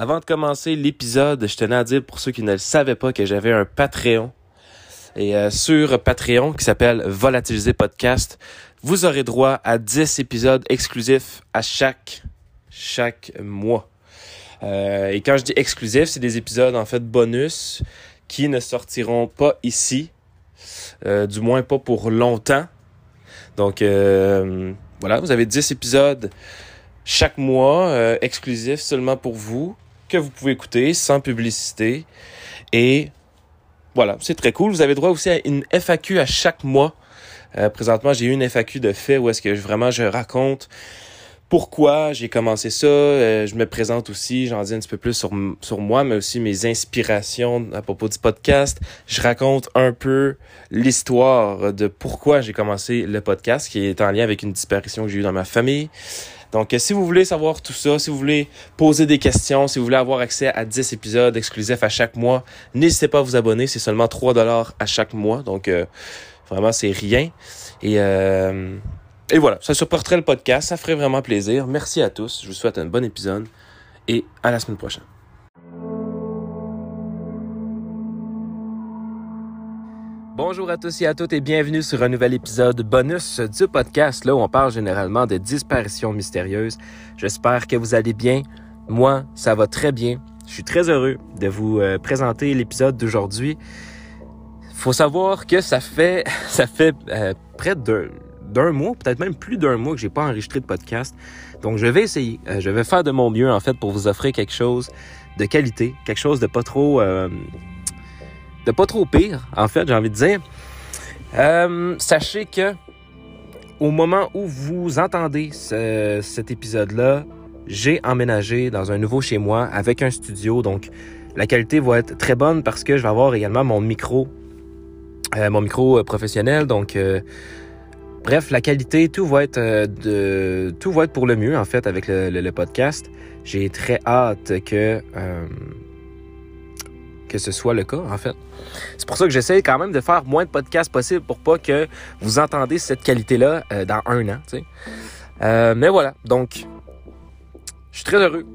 Avant de commencer l'épisode, je tenais à dire pour ceux qui ne le savaient pas que j'avais un Patreon. Et euh, sur Patreon, qui s'appelle Volatiliser Podcast, vous aurez droit à 10 épisodes exclusifs à chaque, chaque mois. Euh, et quand je dis exclusif, c'est des épisodes en fait bonus qui ne sortiront pas ici, euh, du moins pas pour longtemps. Donc voilà, vous avez 10 épisodes chaque mois exclusifs seulement pour vous que vous pouvez écouter sans publicité. Et voilà, c'est très cool. Vous avez droit aussi à une FAQ à chaque mois. Euh, présentement, j'ai eu une FAQ de fait où est-ce que vraiment je raconte pourquoi j'ai commencé ça. Euh, je me présente aussi, j'en dis un petit peu plus sur, sur moi, mais aussi mes inspirations à propos du podcast. Je raconte un peu l'histoire de pourquoi j'ai commencé le podcast, qui est en lien avec une disparition que j'ai eue dans ma famille. Donc, si vous voulez savoir tout ça, si vous voulez poser des questions, si vous voulez avoir accès à 10 épisodes exclusifs à chaque mois, n'hésitez pas à vous abonner. C'est seulement 3 dollars à chaque mois. Donc, euh, vraiment, c'est rien. Et, euh, voilà, ça supporterait le podcast. Ça ferait vraiment plaisir. Merci à tous. Je vous souhaite un bon épisode et à la semaine prochaine. Bonjour à tous et à toutes et bienvenue sur un nouvel épisode bonus du podcast, là on parle généralement de disparitions mystérieuses. J'espère que vous allez bien. Moi, ça va très bien. Je suis très heureux de vous euh, présenter l'épisode d'aujourd'hui. Faut savoir que ça fait, euh, près d'un mois, peut-être même plus d'un mois que j'ai pas enregistré de podcast. Donc je vais essayer, euh, je vais faire de mon mieux en fait pour vous offrir quelque chose de qualité, quelque chose de pas trop de pas trop pire, en fait, j'ai envie de dire. Euh, sachez que au moment où vous entendez cet épisode-là, j'ai emménagé dans un nouveau chez moi avec un studio, donc la qualité va être très bonne parce que je vais avoir également mon micro, euh, mon micro euh, professionnel, donc bref, la qualité, tout va être de, tout va être pour le mieux en fait avec le podcast. J'ai très hâte que que ce soit le cas, en fait. C'est pour ça que j'essaie quand même de faire moins de podcasts possible pour pas que vous entendez cette qualité-là euh, dans un an. Euh, mais voilà, donc, je suis très heureux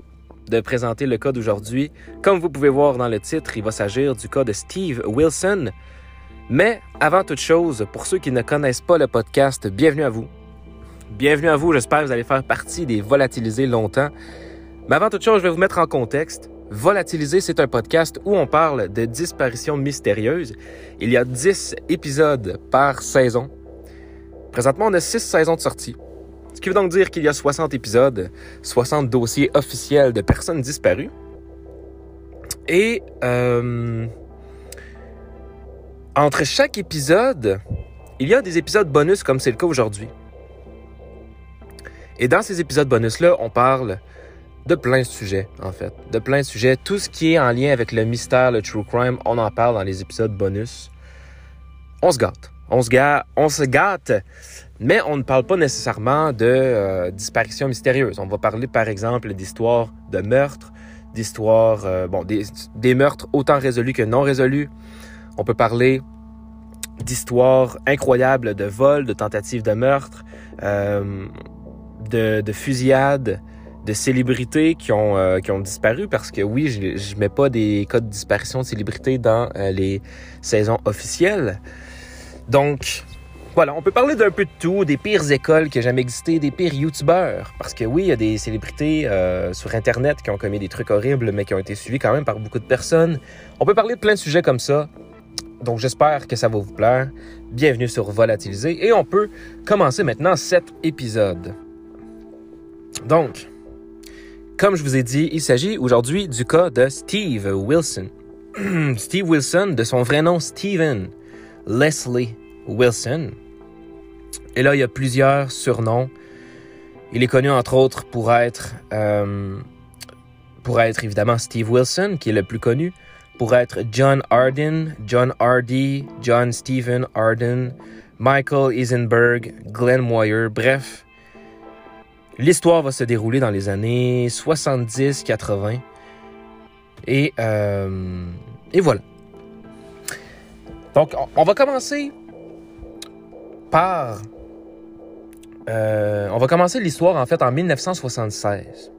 de présenter le cas d'aujourd'hui. Comme vous pouvez voir dans le titre, il va s'agir du cas de Steve Wilson. Mais avant toute chose, pour ceux qui ne connaissent pas le podcast, bienvenue à vous. Bienvenue à vous, j'espère que vous allez faire partie des volatilisés longtemps. Mais avant toute chose, je vais vous mettre en contexte. Volatiliser, c'est un podcast où on parle de disparitions mystérieuses. Il y a 10 épisodes par saison. Présentement, on a 6 saisons de sortie. Ce qui veut donc dire qu'il y a 60 épisodes, 60 dossiers officiels de personnes disparues. Et euh, entre chaque épisode, il y a des épisodes bonus comme c'est le cas aujourd'hui. Et dans ces épisodes bonus-là, on parle de plein de sujets, en fait. De plein de sujets. Tout ce qui est en lien avec le mystère, le true crime, on en parle dans les épisodes bonus. On se gâte. On se gâte, on se gâte mais on ne parle pas nécessairement de euh, disparitions mystérieuses. On va parler, par exemple, d'histoires de meurtres, d'histoires, euh, bon, des, meurtres autant résolus que non résolus. On peut parler d'histoires incroyables de vols, de tentatives de meurtre, euh, de fusillades, de célébrités qui ont, euh, qui ont disparu parce que oui, je, je mets pas des cas de disparition de célébrités dans euh, les saisons officielles. Donc, voilà, on peut parler d'un peu de tout, des pires écoles qui ont jamais existé, des pires youtubeurs. Parce que oui, il y a des célébrités euh, sur Internet qui ont commis des trucs horribles, mais qui ont été suivis quand même par beaucoup de personnes. On peut parler de plein de sujets comme ça. Donc j'espère que ça va vous plaire. Bienvenue sur Volatiliser. Et on peut commencer maintenant cet épisode. Donc, comme je vous ai dit, il s'agit aujourd'hui du cas de Steve Wilson. Steve Wilson, de son vrai nom Steven Leslie Wilson. Et là, il y a plusieurs surnoms. Il est connu entre autres pour être, euh, pour être évidemment Steve Wilson, qui est le plus connu, pour être John Arden, John Hardy, John Stephen Arden, Michael Eisenberg, Glenn Moyer, bref, L'histoire va se dérouler dans les années 70-80. Et, euh, et voilà. Donc, on va commencer par... Euh, on va commencer l'histoire, en fait, en 1976.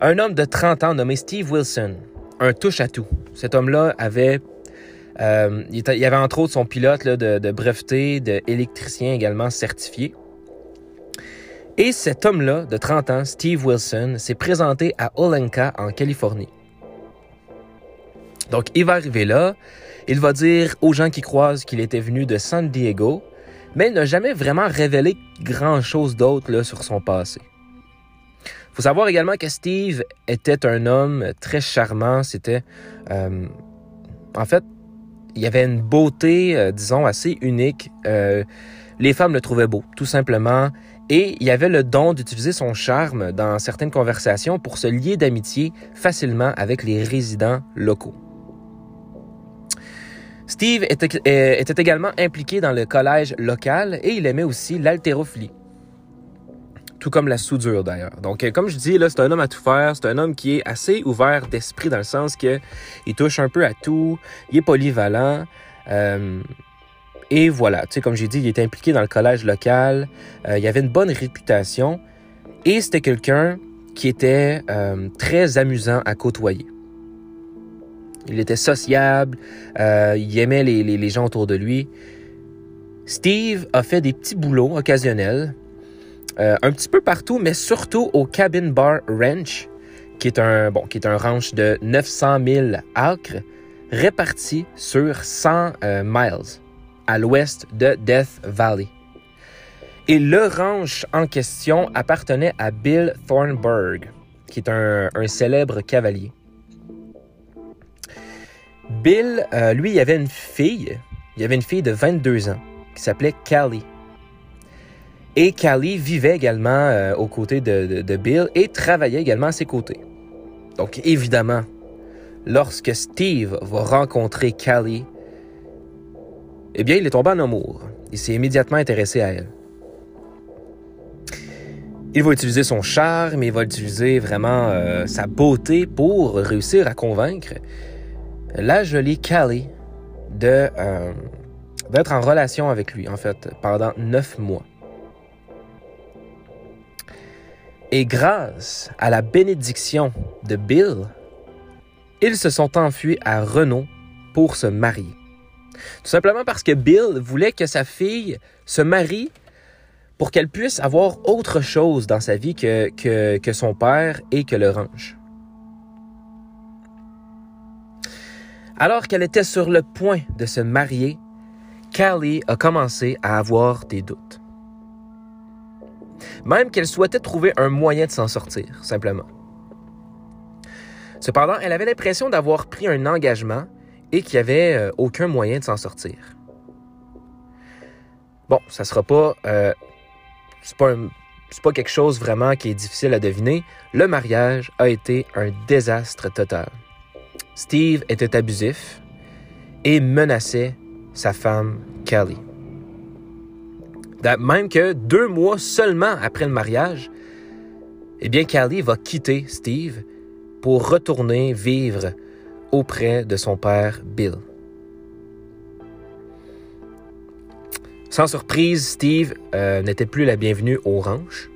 Un homme de 30 ans nommé Steve Wilson, un touche-à-tout. Cet homme-là avait, euh, il, avait entre autres son pilote de breveté, d'électricien également certifié. Et cet homme-là, de 30 ans, Steve Wilson, s'est présenté à Olenka, en Californie. Donc, il va arriver là, il va dire aux gens qui croisent qu'il était venu de San Diego, mais il n'a jamais vraiment révélé grand-chose d'autre sur son passé. faut savoir également que Steve était un homme très charmant. C'était, euh, en fait, il y avait une beauté, euh, disons, assez unique. Euh, les femmes le trouvaient beau, tout simplement. Et il avait le don d'utiliser son charme dans certaines conversations pour se lier d'amitié facilement avec les résidents locaux. Steve était, euh, également impliqué dans le collège local et il aimait aussi l'haltérophilie. Tout comme la soudure d'ailleurs. Donc, euh, comme je dis, là, c'est un homme à tout faire. C'est un homme qui est assez ouvert d'esprit dans le sens que il touche un peu à tout. Il est polyvalent. euh, et voilà, tu sais, comme j'ai dit, il était impliqué dans le collège local. euh, il avait une bonne réputation. Et c'était quelqu'un qui était euh, très amusant à côtoyer. Il était sociable, euh, il aimait les, les- gens autour de lui. Steve a fait des petits boulots occasionnels, euh, un petit peu partout, mais surtout au Cabin Bar Ranch, qui est un, bon, qui est un ranch de 900 000 acres répartis sur 100 euh, miles à l'ouest de Death Valley. Et le ranch en question appartenait à Bill Thornburg, qui est un, célèbre cavalier. Bill, euh, lui, il avait une fille. Il avait une fille de 22 ans qui s'appelait Callie. Et Callie vivait également euh, aux côtés de, de- de Bill et travaillait également à ses côtés. Donc, évidemment, lorsque Steve va rencontrer Callie, eh bien, il est tombé en amour. Il s'est immédiatement intéressé à elle. Il va utiliser son charme, il va utiliser vraiment euh, sa beauté pour réussir à convaincre la jolie Callie de euh, d'être en relation avec lui, en fait, pendant neuf mois. Et grâce à la bénédiction de Bill, ils se sont enfuis à Renault pour se marier. Tout simplement parce que Bill voulait que sa fille se marie pour qu'elle puisse avoir autre chose dans sa vie que, son père et que le ranch. Alors qu'elle était sur le point de se marier, Callie a commencé à avoir des doutes. Même qu'elle souhaitait trouver un moyen de s'en sortir, simplement. Cependant, elle avait l'impression d'avoir pris un engagement et qu'il n'y avait euh, aucun moyen de s'en sortir. Bon, ça sera pas, euh, c'est pas, pas quelque chose vraiment qui est difficile à deviner. Le mariage a été un désastre total. Steve était abusif et menaçait sa femme Kelly. Même que deux mois seulement après le mariage, eh bien, Kelly va quitter Steve pour retourner vivre auprès de son père Bill. Sans surprise, Steve euh, n'était plus la bienvenue au ranch.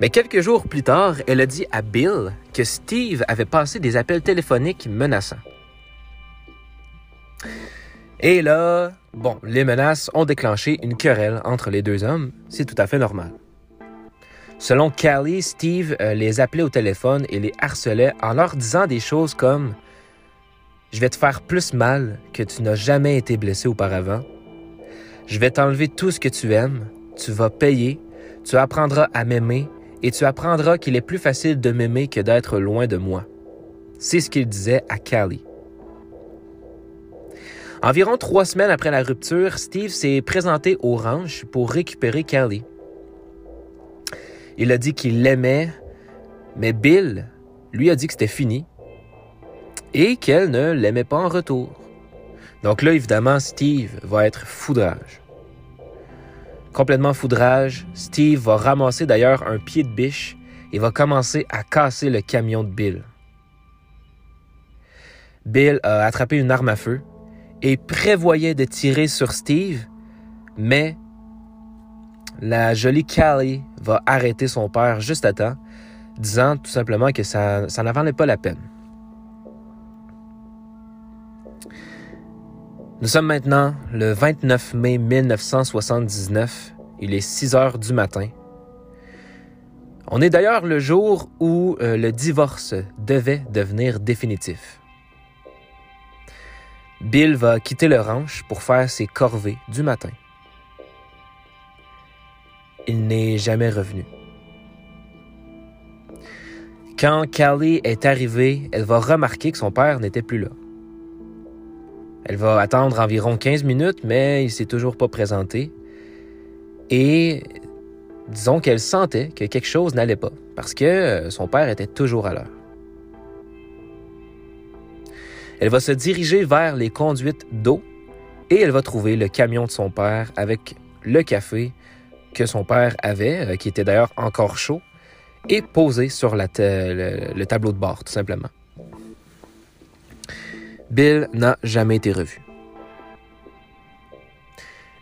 Mais quelques jours plus tard, elle a dit à Bill que Steve avait passé des appels téléphoniques menaçants. Et là, bon, les menaces ont déclenché une querelle entre les deux hommes. C'est tout à fait normal. Selon Callie, Steve euh, les appelait au téléphone et les harcelait en leur disant des choses comme Je vais te faire plus mal que tu n'as jamais été blessé auparavant. Je vais t'enlever tout ce que tu aimes. Tu vas payer. Tu apprendras à m'aimer et tu apprendras qu'il est plus facile de m'aimer que d'être loin de moi. C'est ce qu'il disait à Callie. Environ trois semaines après la rupture, Steve s'est présenté au ranch pour récupérer Callie. Il a dit qu'il l'aimait, mais Bill lui a dit que c'était fini et qu'elle ne l'aimait pas en retour. Donc là, évidemment, Steve va être foudrage. Complètement foudrage, Steve va ramasser d'ailleurs un pied de biche et va commencer à casser le camion de Bill. Bill a attrapé une arme à feu et prévoyait de tirer sur Steve, mais la jolie Callie va arrêter son père juste à temps, disant tout simplement que ça, ça n'en valait pas la peine. Nous sommes maintenant le 29 mai 1979. Il est 6 heures du matin. On est d'ailleurs le jour où euh, le divorce devait devenir définitif. Bill va quitter le ranch pour faire ses corvées du matin. Il n'est jamais revenu. Quand Callie est arrivée, elle va remarquer que son père n'était plus là. Elle va attendre environ 15 minutes, mais il s'est toujours pas présenté. Et disons qu'elle sentait que quelque chose n'allait pas, parce que euh, son père était toujours à l'heure. Elle va se diriger vers les conduites d'eau et elle va trouver le camion de son père avec le café que son père avait, euh, qui était d'ailleurs encore chaud, et posé sur le, le tableau de bord, tout simplement. Bill n'a jamais été revu.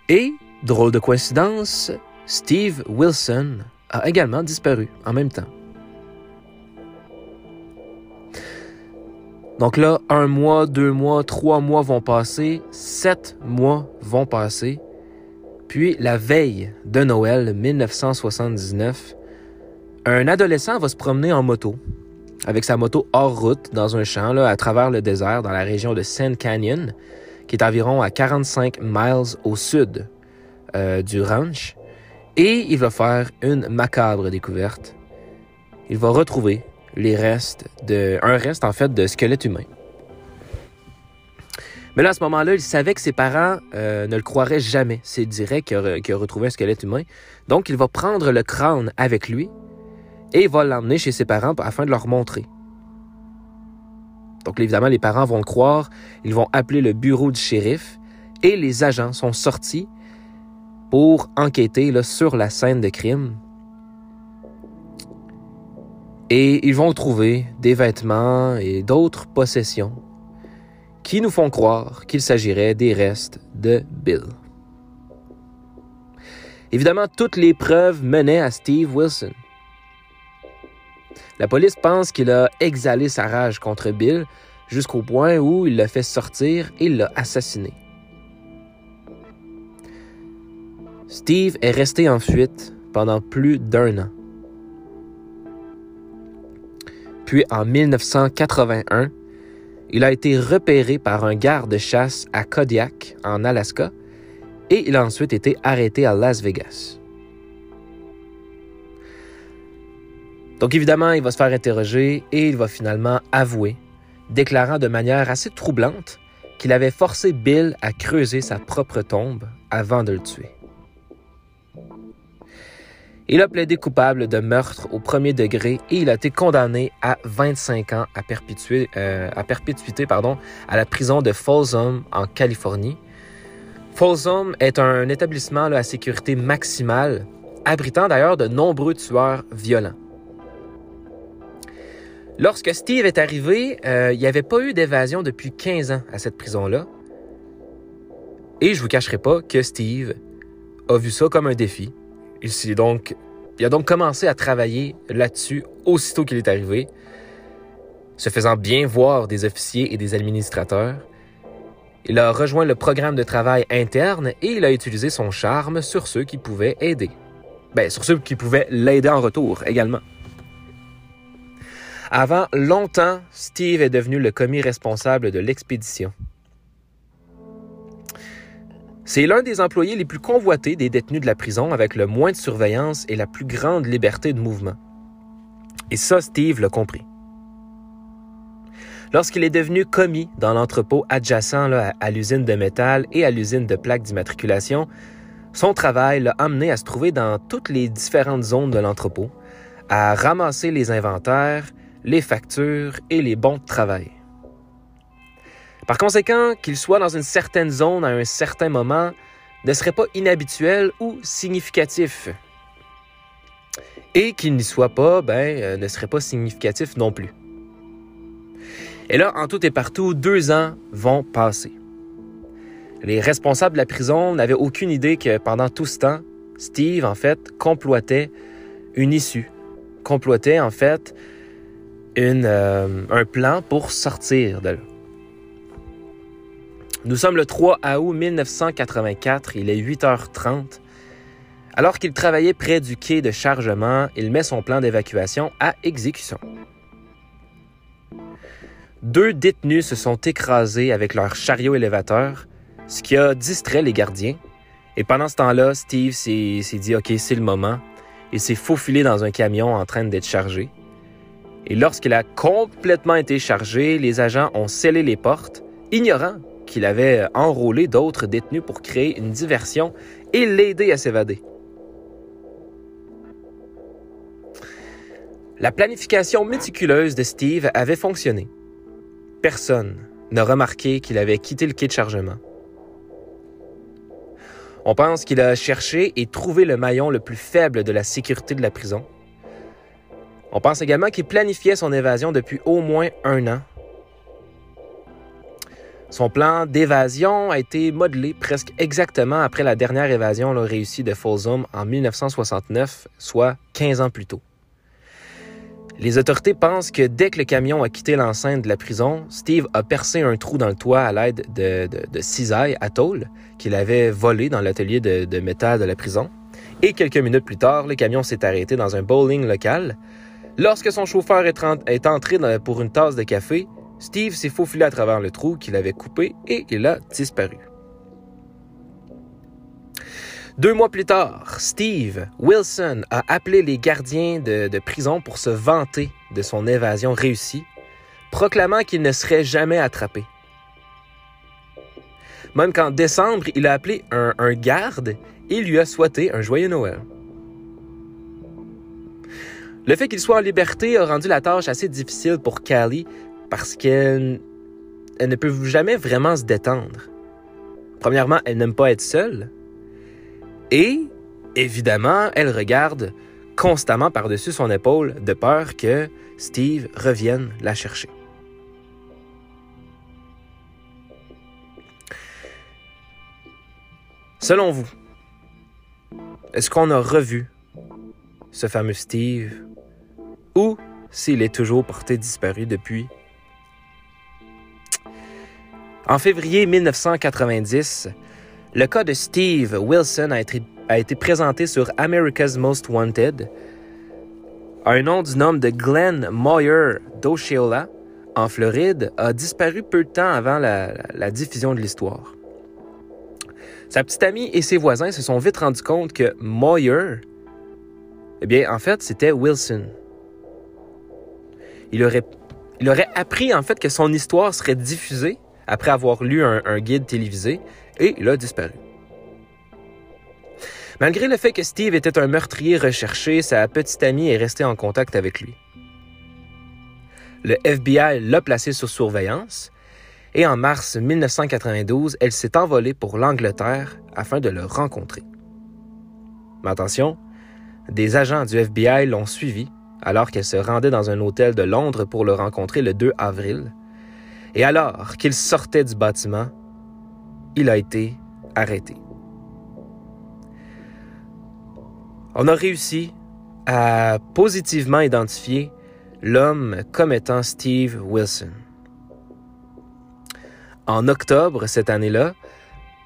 Et, drôle de coïncidence, Steve Wilson a également disparu en même temps. Donc là, un mois, deux mois, trois mois vont passer, sept mois vont passer. Puis, la veille de Noël 1979, un adolescent va se promener en moto, avec sa moto hors route dans un champ là, à travers le désert dans la région de Sand Canyon, qui est environ à 45 miles au sud euh, du ranch. Et il va faire une macabre découverte. Il va retrouver les restes de. un reste en fait de squelette humain. Mais là, à ce moment-là, il savait que ses parents euh, ne le croiraient jamais s'il dirait qu'il a, retrouvé un squelette humain. Donc, il va prendre le crâne avec lui et va l'emmener chez ses parents afin de leur montrer. Donc, évidemment, les parents vont le croire. Ils vont appeler le bureau du shérif et les agents sont sortis pour enquêter sur la scène de crime. Et ils vont trouver des vêtements et d'autres possessions qui nous font croire qu'il s'agirait des restes de Bill. Évidemment, toutes les preuves menaient à Steve Wilson. La police pense qu'il a exhalé sa rage contre Bill jusqu'au point où il l'a fait sortir et l'a assassiné. Steve est resté en fuite pendant plus d'un an. Puis en 1981, il a été repéré par un garde-chasse à Kodiak, en Alaska, et il a ensuite été arrêté à Las Vegas. Donc évidemment, il va se faire interroger et il va finalement avouer, déclarant de manière assez troublante qu'il avait forcé Bill à creuser sa propre tombe avant de le tuer. Il a plaidé coupable de meurtre au premier degré et il a été condamné à 25 ans à, euh, à perpétuité pardon, à la prison de Folsom en Californie. Folsom est un établissement à sécurité maximale, abritant d'ailleurs de nombreux tueurs violents. Lorsque Steve est arrivé, euh, il n'y avait pas eu d'évasion depuis 15 ans à cette prison-là. Et je vous cacherai pas que Steve a vu ça comme un défi il, donc, il a donc commencé à travailler là-dessus aussitôt qu'il est arrivé, se faisant bien voir des officiers et des administrateurs. Il a rejoint le programme de travail interne et il a utilisé son charme sur ceux qui pouvaient aider. Ben, sur ceux qui pouvaient l'aider en retour également. Avant longtemps, Steve est devenu le commis responsable de l'expédition. C'est l'un des employés les plus convoités des détenus de la prison avec le moins de surveillance et la plus grande liberté de mouvement. Et ça, Steve l'a compris. Lorsqu'il est devenu commis dans l'entrepôt adjacent à, l'usine de métal et à l'usine de plaques d'immatriculation, son travail l'a amené à se trouver dans toutes les différentes zones de l'entrepôt, à ramasser les inventaires, les factures et les bons de travail. Par conséquent, qu'il soit dans une certaine zone à un certain moment ne serait pas inhabituel ou significatif. Et qu'il n'y soit pas, ben, euh, ne serait pas significatif non plus. Et là, en tout et partout, deux ans vont passer. Les responsables de la prison n'avaient aucune idée que pendant tout ce temps, Steve, en fait, comploitait une issue complotait en fait euh, un plan pour sortir de là. Nous sommes le 3 août 1984, il est 8h30. Alors qu'il travaillait près du quai de chargement, il met son plan d'évacuation à exécution. Deux détenus se sont écrasés avec leur chariot élévateur, ce qui a distrait les gardiens. Et pendant ce temps-là, Steve s'est dit OK, c'est le moment. Il s'est faufilé dans un camion en train d'être chargé. Et lorsqu'il a complètement été chargé, les agents ont scellé les portes, ignorant qu'il avait enrôlé d'autres détenus pour créer une diversion et l'aider à s'évader. La planification méticuleuse de Steve avait fonctionné. Personne n'a remarqué qu'il avait quitté le quai de chargement. On pense qu'il a cherché et trouvé le maillon le plus faible de la sécurité de la prison. On pense également qu'il planifiait son évasion depuis au moins un an son plan d'évasion a été modelé presque exactement après la dernière évasion réussie de Folsom en 1969, soit 15 ans plus tôt. Les autorités pensent que dès que le camion a quitté l'enceinte de la prison, Steve a percé un trou dans le toit à l'aide de, de, cisailles à tôle qu'il avait volé dans l'atelier de, de, métal de la prison. Et quelques minutes plus tard, le camion s'est arrêté dans un bowling local. Lorsque son chauffeur est entré pour une tasse de café, Steve s'est faufilé à travers le trou qu'il avait coupé et il a disparu. Deux mois plus tard, Steve Wilson a appelé les gardiens de, prison pour se vanter de son évasion réussie, proclamant qu'il ne serait jamais attrapé. Même qu'en décembre, il a appelé un, un garde et lui a souhaité un joyeux Noël. Le fait qu'il soit en liberté a rendu la tâche assez difficile pour Callie parce qu'elle ne peut jamais vraiment se détendre. Premièrement, elle n'aime pas être seule. Et, évidemment, elle regarde constamment par-dessus son épaule de peur que Steve revienne la chercher. Selon vous, est-ce qu'on a revu ce fameux Steve ou s'il est toujours porté disparu depuis en février 1990, le cas de Steve Wilson a été, présenté sur America's Most Wanted. Un nom du nom de Glenn Moyer d'Osceola, en Floride, a disparu peu de temps avant la, la diffusion de l'histoire. Sa petite amie et ses voisins se sont vite rendus compte que Moyer, eh bien, en fait, c'était Wilson. Il aurait, appris, en fait, que son histoire serait diffusée après avoir lu un, guide télévisé et il a disparu. Malgré le fait que Steve était un meurtrier recherché, sa petite amie est restée en contact avec lui. Le FBI l'a placé sous surveillance et en mars 1992, elle s'est envolée pour l'Angleterre afin de le rencontrer. Mais attention, des agents du FBI l'ont suivi alors qu'elle se rendait dans un hôtel de Londres pour le rencontrer le 2 avril, et alors qu'il sortait du bâtiment, il a été arrêté. On a réussi à positivement identifier l'homme comme étant Steve Wilson. En octobre cette année-là,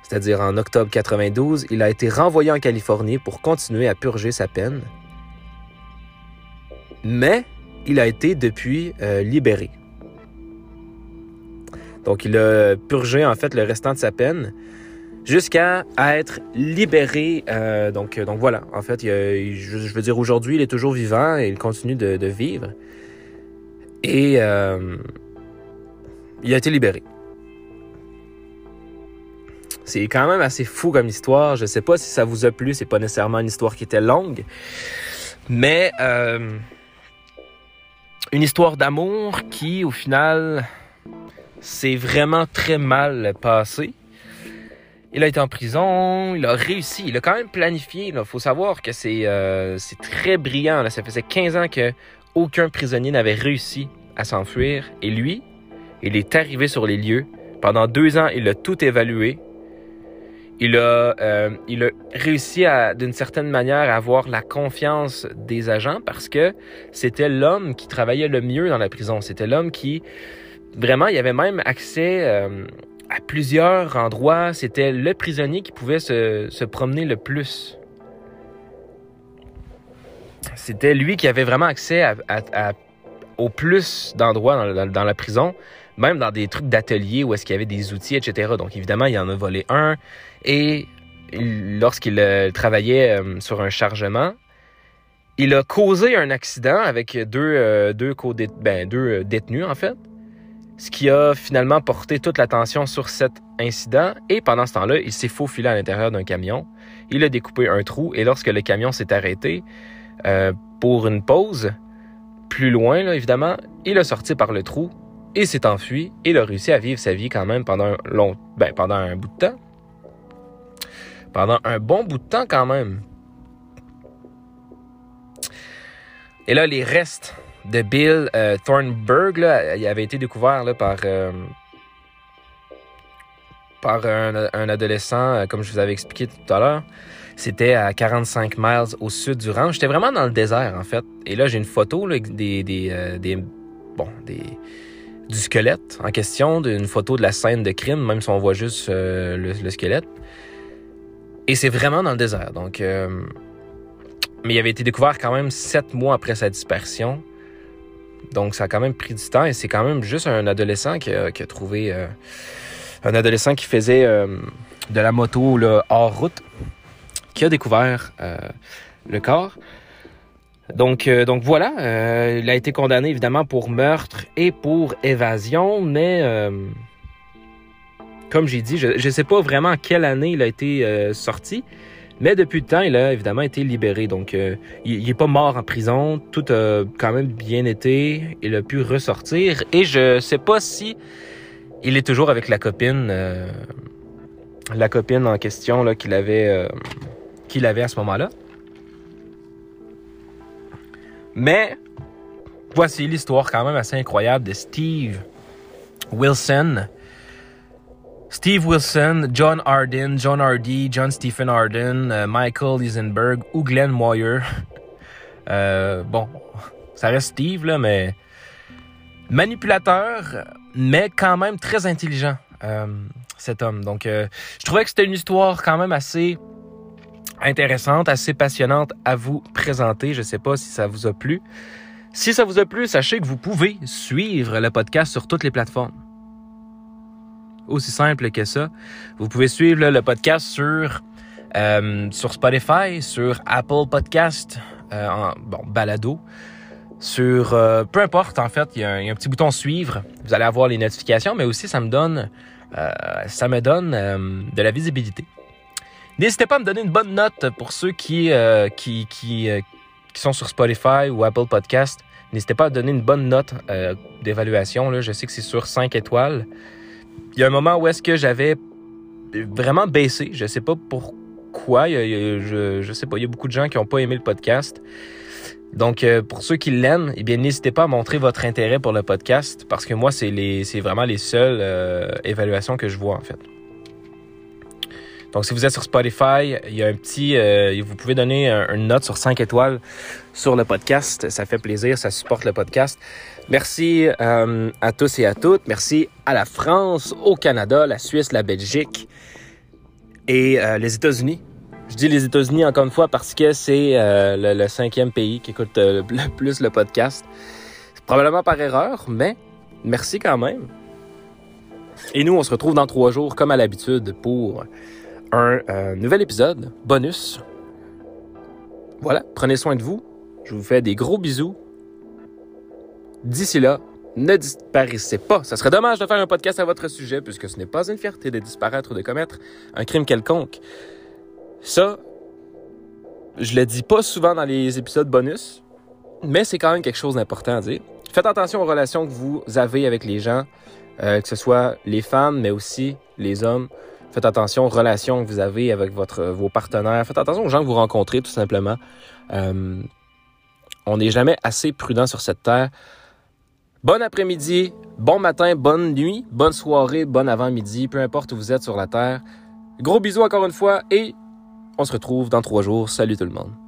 c'est-à-dire en octobre 92, il a été renvoyé en Californie pour continuer à purger sa peine. Mais il a été depuis euh, libéré. Donc, il a purgé en fait le restant de sa peine jusqu'à être libéré. Euh, donc, donc voilà, en fait, je, veux dire, aujourd'hui, il est toujours vivant et il continue de, vivre. Et euh, il a été libéré. C'est quand même assez fou comme histoire. Je sais pas si ça vous a plu. C'est pas nécessairement une histoire qui était longue, mais euh, une histoire d'amour qui, au final, c'est vraiment très mal passé. Il a été en prison, il a réussi, il a quand même planifié. Il faut savoir que euh, c'est très brillant. Ça faisait 15 ans que aucun prisonnier n'avait réussi à s'enfuir. Et lui, il est arrivé sur les lieux. Pendant deux ans, il a tout évalué. Il a, euh, il a réussi d'une certaine manière, à avoir la confiance des agents parce que c'était l'homme qui travaillait le mieux dans la prison. C'était l'homme qui, vraiment, il avait même accès euh, à plusieurs endroits. C'était le prisonnier qui pouvait se, promener le plus. C'était lui qui avait vraiment accès à, au plus d'endroits dans, la prison, même dans des trucs d'atelier où est-ce qu'il y avait des outils, etc. Donc évidemment, il en a volé un. Et lorsqu'il euh, travaillait euh, sur un chargement, il a causé un accident avec deux, euh, deux, ben, deux détenus, en fait. Ce qui a finalement porté toute l'attention sur cet incident. Et pendant ce temps-là, il s'est faufilé à l'intérieur d'un camion. Il a découpé un trou. Et lorsque le camion s'est arrêté pour une pause, plus loin, évidemment, il a sorti par le trou et s'est enfui. Et il a réussi à vivre sa vie quand même pendant un, long, ben, pendant un bout de temps pendant un bon bout de temps quand même. Et là, les restes de Bill euh, Thornburg, là, il avait été découvert là, par, euh, par un, adolescent, euh, comme je vous avais expliqué tout à l'heure. C'était à 45 miles au sud du ranch. J'étais vraiment dans le désert, en fait. Et là, j'ai une photo là, des, des, des, bon, des, du squelette en question, d'une photo de la scène de crime, même si on voit juste euh, le, le, squelette. Et c'est vraiment dans le désert. Donc, euh, mais il avait été découvert quand même sept mois après sa disparition. Donc, ça a quand même pris du temps. Et c'est quand même juste un adolescent qui a, qui a trouvé. Euh, un adolescent qui faisait euh, de la moto là, hors route, qui a découvert euh, le corps. Donc, euh, donc voilà, il a été condamné évidemment pour meurtre et pour évasion, mais comme j'ai dit, je ne sais pas vraiment quelle année il a été euh, sorti, mais depuis le temps, il a évidemment été libéré. Donc, euh, il n'est pas mort en prison. Tout a quand même bien été. Il a pu ressortir. Et je sais pas si il est toujours avec la copine, euh, la copine en question qu'il avait, euh, qu'il avait à ce moment-là. Mais voici l'histoire quand même assez incroyable de Steve Wilson Steve Wilson, John Arden, John Hardy, John Stephen Arden, euh, Michael Eisenberg ou Glenn Moyer. Euh, bon, ça reste Steve, là, mais manipulateur, mais quand même très intelligent, euh, cet homme. Donc, je trouvais que c'était une histoire quand même assez intéressante, assez passionnante à vous présenter. Je sais pas si ça vous a plu. Si ça vous a plu, sachez que vous pouvez suivre le podcast sur toutes les plateformes aussi simple que ça. Vous pouvez suivre le podcast sur, euh, sur Spotify, sur Apple Podcast, euh, en bon, balado. Sur euh, peu importe, en fait, il y, a un, petit bouton suivre. Vous allez avoir les notifications, mais aussi ça me donne ça me donne de la visibilité. N'hésitez pas à me donner une bonne note pour ceux qui, qui, qui, sont sur Spotify ou Apple Podcast. N'hésitez pas à donner une bonne note d'évaluation. Je sais que c'est sur 5 étoiles il y a un moment où est-ce que j'avais vraiment baissé. Je sais pas pourquoi. Il y a, je, sais pas. Il y a beaucoup de gens qui n'ont pas aimé le podcast. Donc, euh, pour ceux qui l'aiment, eh bien, n'hésitez pas à montrer votre intérêt pour le podcast parce que moi, c'est vraiment les seules euh, évaluations que je vois, en fait. Donc, si vous êtes sur Spotify, il y a un petit, euh, vous pouvez donner un, une note sur 5 étoiles sur le podcast. Ça fait plaisir, ça supporte le podcast. Merci euh, à tous et à toutes. Merci à la France, au Canada, la Suisse, la Belgique et euh, les États-Unis. Je dis les États-Unis encore une fois parce que c'est euh, le, le, cinquième pays qui écoute euh, le plus le podcast. Probablement par erreur, mais merci quand même. Et nous, on se retrouve dans trois jours, comme à l'habitude, pour un euh, nouvel épisode bonus. Voilà, prenez soin de vous. Je vous fais des gros bisous. D'ici là, ne disparaissez pas. Ça serait dommage de faire un podcast à votre sujet puisque ce n'est pas une fierté de disparaître ou de commettre un crime quelconque. Ça, je le dis pas souvent dans les épisodes bonus, mais c'est quand même quelque chose d'important à dire. Faites attention aux relations que vous avez avec les gens, euh, que ce soit les femmes, mais aussi les hommes. Faites attention aux relations que vous avez avec votre, vos partenaires. Faites attention aux gens que vous rencontrez, tout simplement. Euh, on n'est jamais assez prudent sur cette terre. Bon après-midi, bon matin, bonne nuit, bonne soirée, bon avant-midi, peu importe où vous êtes sur la Terre. Gros bisous encore une fois et on se retrouve dans trois jours. Salut tout le monde.